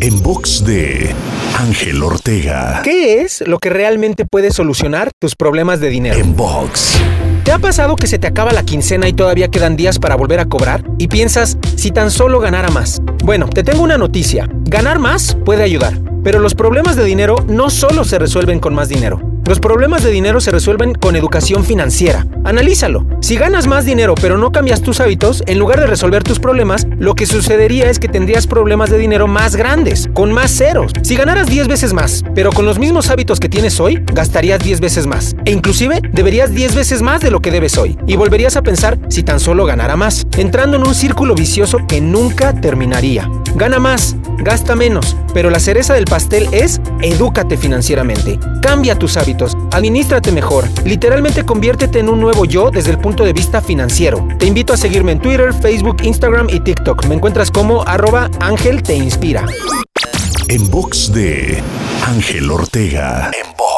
En box de Ángel Ortega. ¿Qué es lo que realmente puede solucionar tus problemas de dinero? En box. ¿Te ha pasado que se te acaba la quincena y todavía quedan días para volver a cobrar? Y piensas, si tan solo ganara más. Bueno, te tengo una noticia. Ganar más puede ayudar. Pero los problemas de dinero no solo se resuelven con más dinero. Los problemas de dinero se resuelven con educación financiera. Analízalo. Si ganas más dinero pero no cambias tus hábitos, en lugar de resolver tus problemas, lo que sucedería es que tendrías problemas de dinero más grandes, con más ceros. Si ganaras 10 veces más, pero con los mismos hábitos que tienes hoy, gastarías 10 veces más. E inclusive deberías 10 veces más de lo que debes hoy. Y volverías a pensar si tan solo ganara más, entrando en un círculo vicioso que nunca terminaría. Gana más, gasta menos, pero la cereza del pastel es edúcate financieramente. Cambia tus hábitos, administrate mejor, literalmente conviértete en un nuevo yo desde el punto de vista financiero. Te invito a seguirme en Twitter, Facebook, Instagram y TikTok. Me encuentras como arroba Ángel Te Inspira. En box de Ángel Ortega. En box.